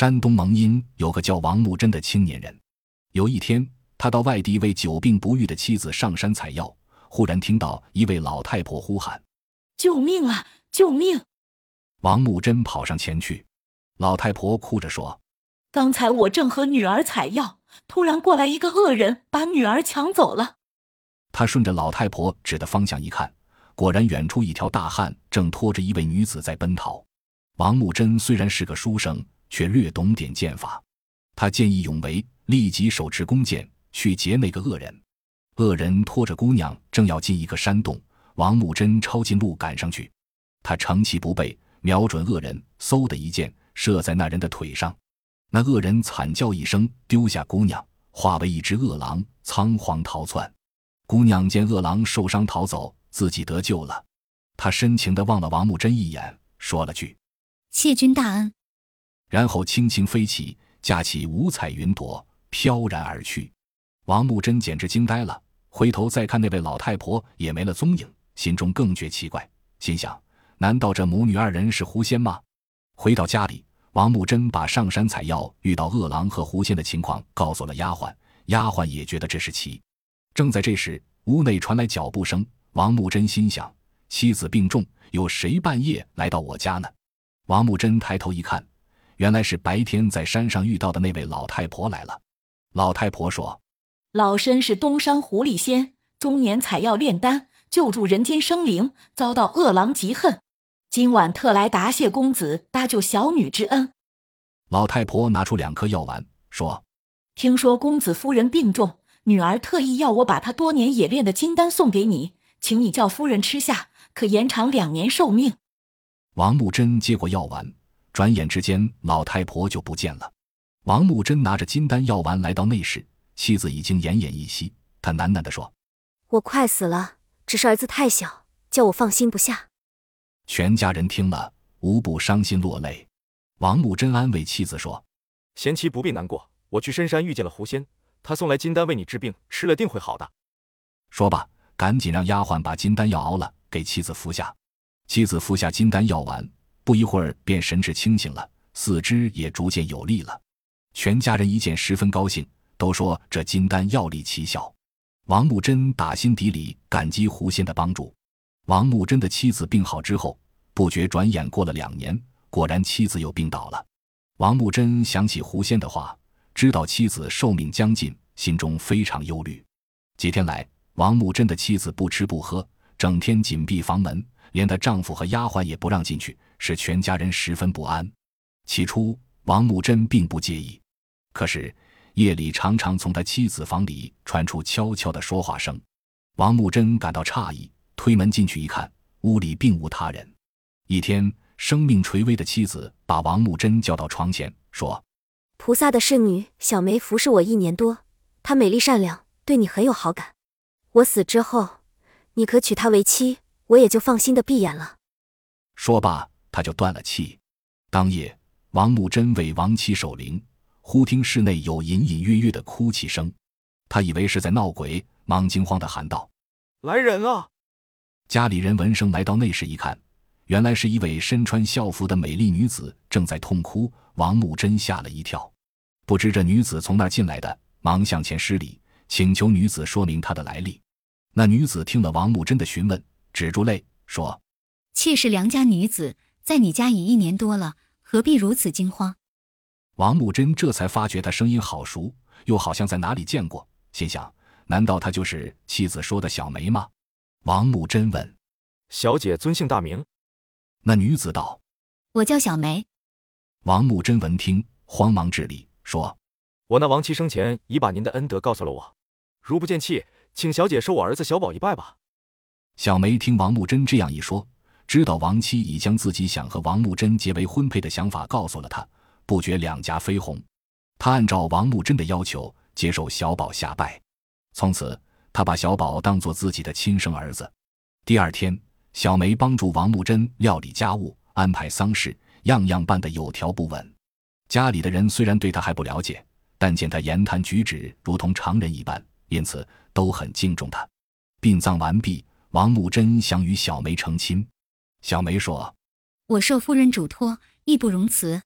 山东蒙阴有个叫王木真的青年人，有一天，他到外地为久病不愈的妻子上山采药，忽然听到一位老太婆呼喊：“救命啊！救命！”王木真跑上前去，老太婆哭着说：“刚才我正和女儿采药，突然过来一个恶人，把女儿抢走了。”他顺着老太婆指的方向一看，果然远处一条大汉正拖着一位女子在奔逃。王木真虽然是个书生，却略懂点剑法，他见义勇为，立即手持弓箭去劫那个恶人。恶人拖着姑娘正要进一个山洞，王木真抄近路赶上去，他乘其不备。瞄准恶人，嗖的一箭射在那人的腿上，那恶人惨叫一声，丢下姑娘，化为一只恶狼，仓皇逃窜。姑娘见恶狼受伤逃走，自己得救了，她深情地望了王木真一眼，说了句：“谢君大恩。”然后轻轻飞起，架起五彩云朵，飘然而去。王木真简直惊呆了，回头再看那位老太婆，也没了踪影，心中更觉奇怪，心想。难道这母女二人是狐仙吗？回到家里，王木真把上山采药遇到恶狼和狐仙的情况告诉了丫鬟，丫鬟也觉得这是奇。正在这时，屋内传来脚步声。王木真心想：妻子病重，有谁半夜来到我家呢？王木真抬头一看，原来是白天在山上遇到的那位老太婆来了。老太婆说：“老身是东山狐狸仙，中年采药炼丹，救助人间生灵，遭到恶狼嫉恨。”今晚特来答谢公子搭救小女之恩。老太婆拿出两颗药丸，说：“听说公子夫人病重，女儿特意要我把她多年冶炼的金丹送给你，请你叫夫人吃下，可延长两年寿命。”王木真接过药丸，转眼之间，老太婆就不见了。王木真拿着金丹药丸来到内室，妻子已经奄奄一息。他喃喃地说：“我快死了，只是儿子太小，叫我放心不下。”全家人听了，无不伤心落泪。王木真安慰妻子说：“贤妻不必难过，我去深山遇见了狐仙，他送来金丹为你治病，吃了定会好的。”说罢，赶紧让丫鬟把金丹药熬了，给妻子服下。妻子服下金丹药丸，不一会儿便神志清醒了，四肢也逐渐有力了。全家人一见，十分高兴，都说这金丹药力奇效。王木真打心底里感激狐仙的帮助。王木真的妻子病好之后，不觉转眼过了两年，果然妻子又病倒了。王木真想起狐仙的话，知道妻子寿命将近，心中非常忧虑。几天来，王木真的妻子不吃不喝，整天紧闭房门，连她丈夫和丫鬟也不让进去，使全家人十分不安。起初，王木真并不介意，可是夜里常常从他妻子房里传出悄悄的说话声，王木真感到诧异。推门进去一看，屋里并无他人。一天，生命垂危的妻子把王木真叫到床前，说：“菩萨的侍女小梅服侍我一年多，她美丽善良，对你很有好感。我死之后，你可娶她为妻，我也就放心的闭眼了。”说罢，他就断了气。当夜，王木真为亡妻守灵，忽听室内有隐隐约约的哭泣声，他以为是在闹鬼，忙惊慌的喊道：“来人啊！”家里人闻声来到内室一看，原来是一位身穿校服的美丽女子正在痛哭。王木真吓了一跳，不知这女子从哪儿进来的，忙向前施礼，请求女子说明她的来历。那女子听了王木真的询问，止住泪说：“妾是良家女子，在你家已一年多了，何必如此惊慌？”王木真这才发觉她声音好熟，又好像在哪里见过，心想：难道她就是妻子说的小梅吗？王木真问：“小姐尊姓大名？”那女子道：“我叫小梅。”王木真闻听，慌忙致礼说：“我那亡妻生前已把您的恩德告诉了我，如不见弃，请小姐收我儿子小宝一拜吧。”小梅听王木真这样一说，知道王妻已将自己想和王木真结为婚配的想法告诉了他，不觉两颊绯红。她按照王木真的要求，接受小宝下拜，从此。他把小宝当做自己的亲生儿子。第二天，小梅帮助王木真料理家务、安排丧事，样样办得有条不紊。家里的人虽然对他还不了解，但见他言谈举止如同常人一般，因此都很敬重他。殡葬完毕，王木真想与小梅成亲。小梅说：“我受夫人嘱托，义不容辞。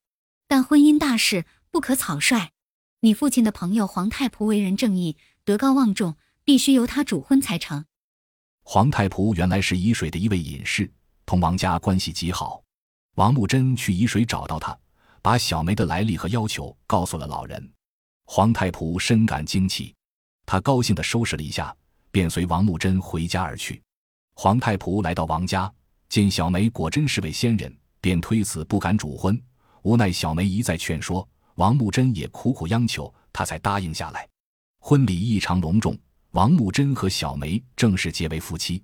但婚姻大事不可草率。你父亲的朋友黄太仆为人正义，德高望重，必须由他主婚才成。黄太仆原来是沂水的一位隐士，同王家关系极好。王木真去沂水找到他，把小梅的来历和要求告诉了老人。黄太仆深感惊奇，他高兴地收拾了一下，便随王木真回家而去。皇太仆来到王家，见小梅果真是位仙人，便推辞不敢主婚。无奈小梅一再劝说，王木真也苦苦央求，他才答应下来。婚礼异常隆重。王木真和小梅正式结为夫妻。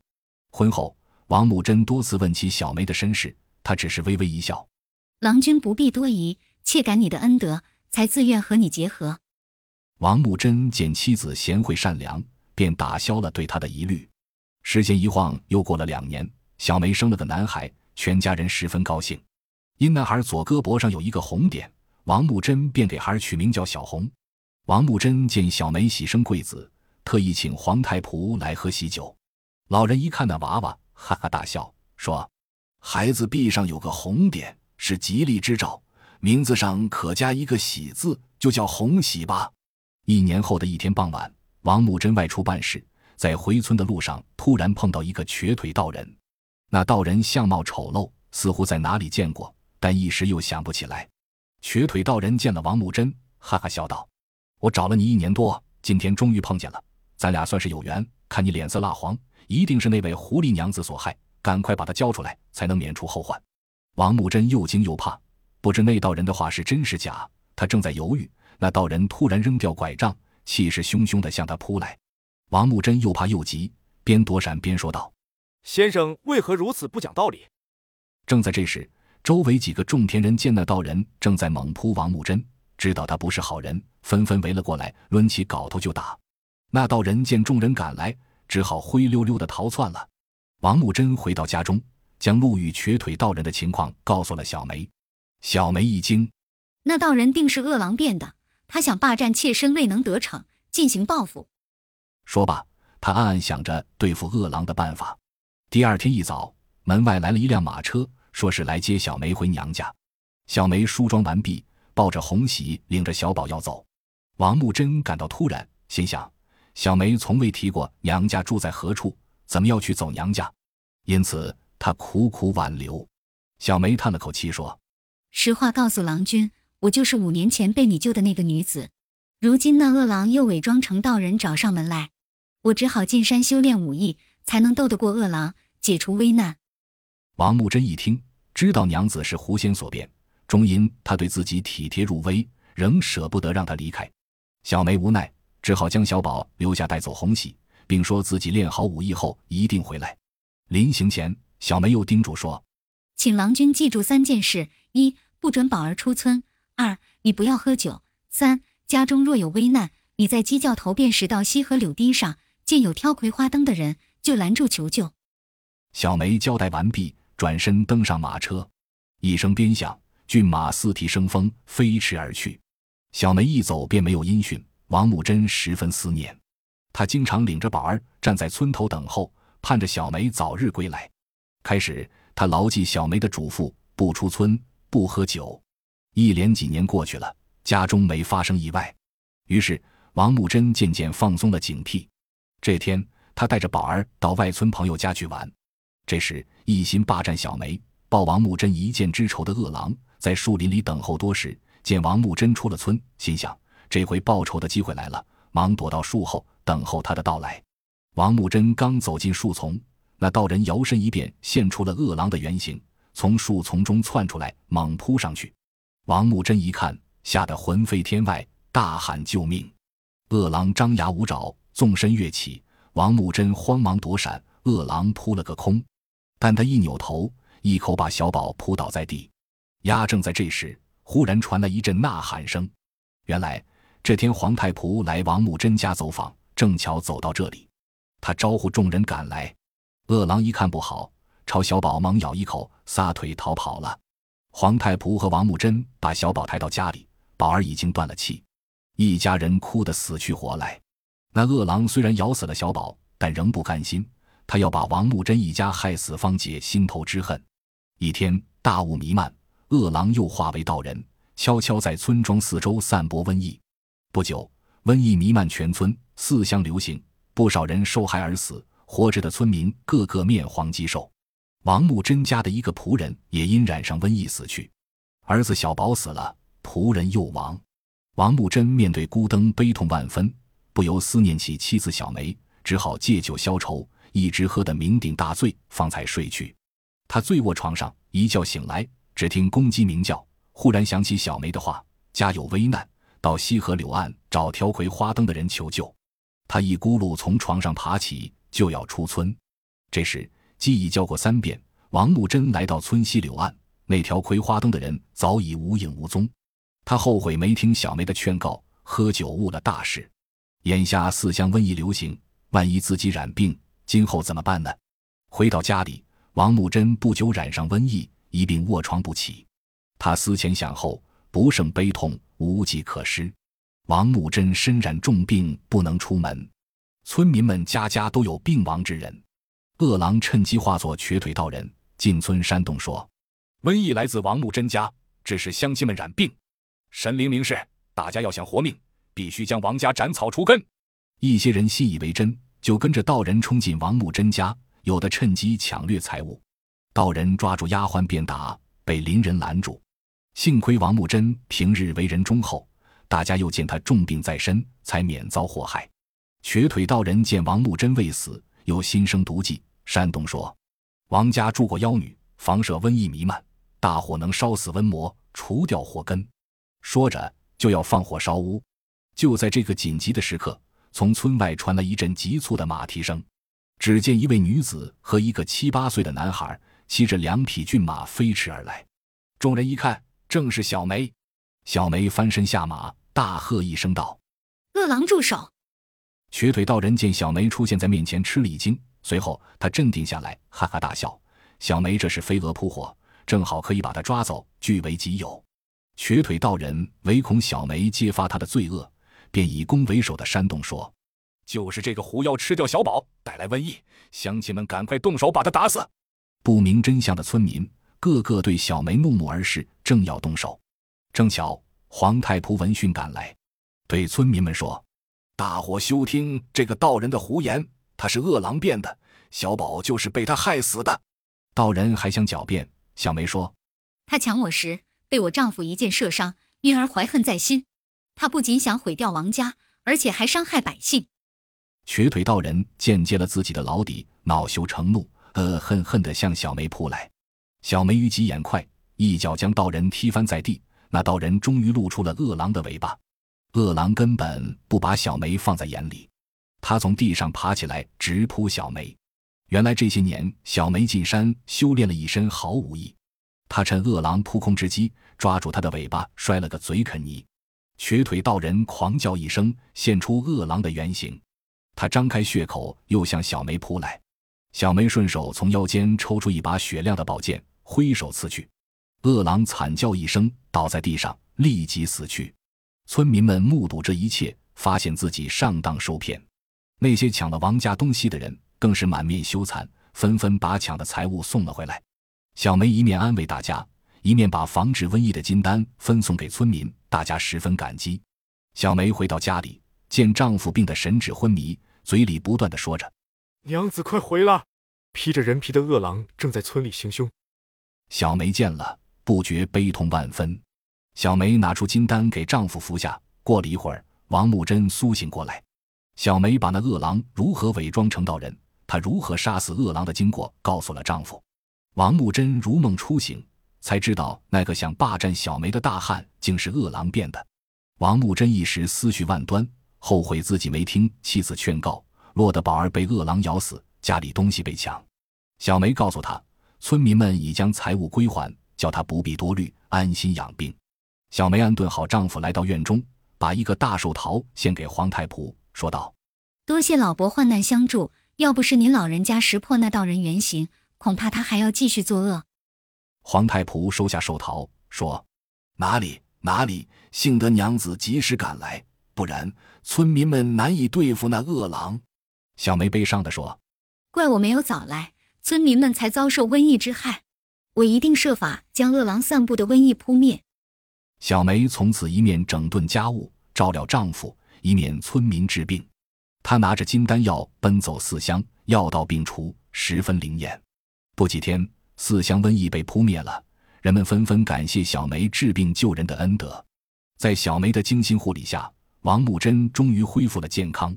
婚后，王木真多次问起小梅的身世，她只是微微一笑：“郎君不必多疑，妾感你的恩德，才自愿和你结合。”王木真见妻子贤惠善良，便打消了对她的疑虑。时间一晃又过了两年，小梅生了个男孩，全家人十分高兴。因男孩左胳膊上有一个红点，王木真便给孩儿取名叫小红。王木真见小梅喜生贵子。特意请皇太仆来喝喜酒，老人一看那娃娃，哈哈大笑，说：“孩子臂上有个红点，是吉利之兆，名字上可加一个喜字，就叫红喜吧。”一年后的一天傍晚，王木真外出办事，在回村的路上，突然碰到一个瘸腿道人。那道人相貌丑陋，似乎在哪里见过，但一时又想不起来。瘸腿道人见了王木真，哈哈笑道：“我找了你一年多，今天终于碰见了。”咱俩算是有缘，看你脸色蜡黄，一定是那位狐狸娘子所害，赶快把她交出来，才能免除后患。王木真又惊又怕，不知那道人的话是真是假。他正在犹豫，那道人突然扔掉拐杖，气势汹汹地向他扑来。王木真又怕又急，边躲闪边说道：“先生为何如此不讲道理？”正在这时，周围几个种田人见那道人正在猛扑王木真，知道他不是好人，纷纷围了过来，抡起镐头就打。那道人见众人赶来，只好灰溜溜的逃窜了。王木真回到家中，将路遇瘸腿道人的情况告诉了小梅。小梅一惊，那道人定是恶狼变的，他想霸占妾身，未能得逞，进行报复。说罢，他暗暗想着对付恶狼的办法。第二天一早，门外来了一辆马车，说是来接小梅回娘家。小梅梳妆完毕，抱着红喜，领着小宝要走。王木真感到突然，心想。小梅从未提过娘家住在何处，怎么要去走娘家？因此他苦苦挽留。小梅叹了口气说：“实话告诉郎君，我就是五年前被你救的那个女子。如今那恶狼又伪装成道人找上门来，我只好进山修炼武艺，才能斗得过恶狼，解除危难。”王木真一听，知道娘子是狐仙所变，终因他对自己体贴入微，仍舍不得让她离开。小梅无奈。只好将小宝留下，带走红喜，并说自己练好武艺后一定回来。临行前，小梅又叮嘱说：“请郎君记住三件事：一，不准宝儿出村；二，你不要喝酒；三，家中若有危难，你在鸡叫头便时到溪河柳堤上见有挑葵花灯的人，就拦住求救。”小梅交代完毕，转身登上马车，一声鞭响，骏马四蹄生风，飞驰而去。小梅一走便没有音讯。王木真十分思念，他经常领着宝儿站在村头等候，盼着小梅早日归来。开始，他牢记小梅的嘱咐，不出村，不喝酒。一连几年过去了，家中没发生意外，于是王木真渐渐放松了警惕。这天，他带着宝儿到外村朋友家去玩。这时，一心霸占小梅、报王木真一箭之仇的恶狼，在树林里等候多时，见王木真出了村，心想。这回报仇的机会来了，忙躲到树后等候他的到来。王木真刚走进树丛，那道人摇身一变，现出了恶狼的原形，从树丛中窜出来，猛扑上去。王木真一看，吓得魂飞天外，大喊救命！恶狼张牙舞爪，纵身跃起，王木真慌忙躲闪，恶狼扑了个空。但他一扭头，一口把小宝扑倒在地。呀正在这时，忽然传来一阵呐喊声，原来。这天，皇太仆来王木真家走访，正巧走到这里，他招呼众人赶来。恶狼一看不好，朝小宝猛咬一口，撒腿逃跑了。皇太仆和王木真把小宝抬到家里，宝儿已经断了气，一家人哭得死去活来。那恶狼虽然咬死了小宝，但仍不甘心，他要把王木真一家害死，方解心头之恨。一天，大雾弥漫，恶狼又化为道人。悄悄在村庄四周散播瘟疫。不久，瘟疫弥漫全村，四乡流行，不少人受害而死。活着的村民个个面黄肌瘦。王木真家的一个仆人也因染上瘟疫死去，儿子小宝死了，仆人又亡。王木真面对孤灯，悲痛万分，不由思念起妻子小梅，只好借酒消愁，一直喝得酩酊大醉，方才睡去。他醉卧床上，一觉醒来，只听公鸡鸣叫，忽然想起小梅的话：“家有危难，到西河柳岸找挑葵花灯的人求救。”他一咕噜从床上爬起。就要出村，这时鸡已叫过三遍。王木真来到村西柳岸，那条葵花灯的人早已无影无踪。他后悔没听小梅的劝告，喝酒误了大事。眼下四乡瘟疫流行，万一自己染病，今后怎么办呢？回到家里，王木真不久染上瘟疫，一病卧床不起。他思前想后，不胜悲痛，无计可施。王木真身染重病，不能出门。村民们家家都有病亡之人，恶狼趁机化作瘸腿道人进村山洞说：“瘟疫来自王木真家，致使乡亲们染病。神灵明示，大家要想活命，必须将王家斩草除根。”一些人信以为真，就跟着道人冲进王木真家，有的趁机抢掠财物。道人抓住丫鬟便打，被邻人拦住。幸亏王木真平日为人忠厚，大家又见他重病在身，才免遭祸害。瘸腿道人见王木真未死，又心生毒计，煽动说：“王家住过妖女，房舍瘟疫弥漫，大火能烧死瘟魔，除掉祸根。”说着就要放火烧屋。就在这个紧急的时刻，从村外传来一阵急促的马蹄声。只见一位女子和一个七八岁的男孩骑着两匹骏马飞驰而来。众人一看，正是小梅。小梅翻身下马，大喝一声道：“恶狼住手！”瘸腿道人见小梅出现在面前，吃了一惊，随后他镇定下来，哈哈大笑。小梅这是飞蛾扑火，正好可以把他抓走，据为己有。瘸腿道人唯恐小梅揭发他的罪恶，便以攻为守的山洞说：“就是这个狐妖吃掉小宝，带来瘟疫，乡亲们赶快动手把他打死。”不明真相的村民个个对小梅怒目而视，正要动手，正巧黄太仆闻讯赶来，对村民们说。大伙休听这个道人的胡言，他是恶狼变的，小宝就是被他害死的。道人还想狡辩，小梅说：“他抢我时被我丈夫一箭射伤，因而怀恨在心。他不仅想毁掉王家，而且还伤害百姓。”瘸腿道人见揭了自己的老底，恼羞成怒，恶恨恨地向小梅扑来。小梅于急眼快，一脚将道人踢翻在地。那道人终于露出了恶狼的尾巴。恶狼根本不把小梅放在眼里，他从地上爬起来，直扑小梅。原来这些年，小梅进山修炼了一身好武艺。他趁恶狼扑空之机，抓住他的尾巴，摔了个嘴啃泥。瘸腿道人狂叫一声，现出恶狼的原形。他张开血口，又向小梅扑来。小梅顺手从腰间抽出一把雪亮的宝剑，挥手刺去。恶狼惨叫一声，倒在地上，立即死去。村民们目睹这一切，发现自己上当受骗。那些抢了王家东西的人更是满面羞惭，纷纷把抢的财物送了回来。小梅一面安慰大家，一面把防止瘟疫的金丹分送给村民，大家十分感激。小梅回到家里，见丈夫病得神志昏迷，嘴里不断的说着：“娘子，快回来！披着人皮的恶狼正在村里行凶。”小梅见了，不觉悲痛万分。小梅拿出金丹给丈夫服下。过了一会儿，王木真苏醒过来。小梅把那恶狼如何伪装成道人，她如何杀死恶狼的经过告诉了丈夫。王木真如梦初醒，才知道那个想霸占小梅的大汉竟是恶狼变的。王木真一时思绪万端，后悔自己没听妻子劝告，落得宝儿被恶狼咬死，家里东西被抢。小梅告诉他，村民们已将财物归还，叫他不必多虑，安心养病。小梅安顿好丈夫，来到院中，把一个大寿桃献给黄太仆，说道：“多谢老伯患难相助，要不是您老人家识破那道人原形，恐怕他还要继续作恶。”黄太仆收下寿桃，说：“哪里哪里，幸得娘子及时赶来，不然村民们难以对付那恶狼。”小梅悲伤地说：“怪我没有早来，村民们才遭受瘟疫之害，我一定设法将恶狼散布的瘟疫扑灭。”小梅从此一面整顿家务、照料丈夫，一面村民治病。她拿着金丹药奔走四乡，药到病除，十分灵验。不几天，四乡瘟疫被扑灭了，人们纷纷感谢小梅治病救人的恩德。在小梅的精心护理下，王木真终于恢复了健康。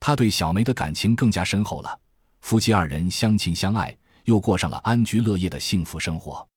他对小梅的感情更加深厚了，夫妻二人相亲相爱，又过上了安居乐业的幸福生活。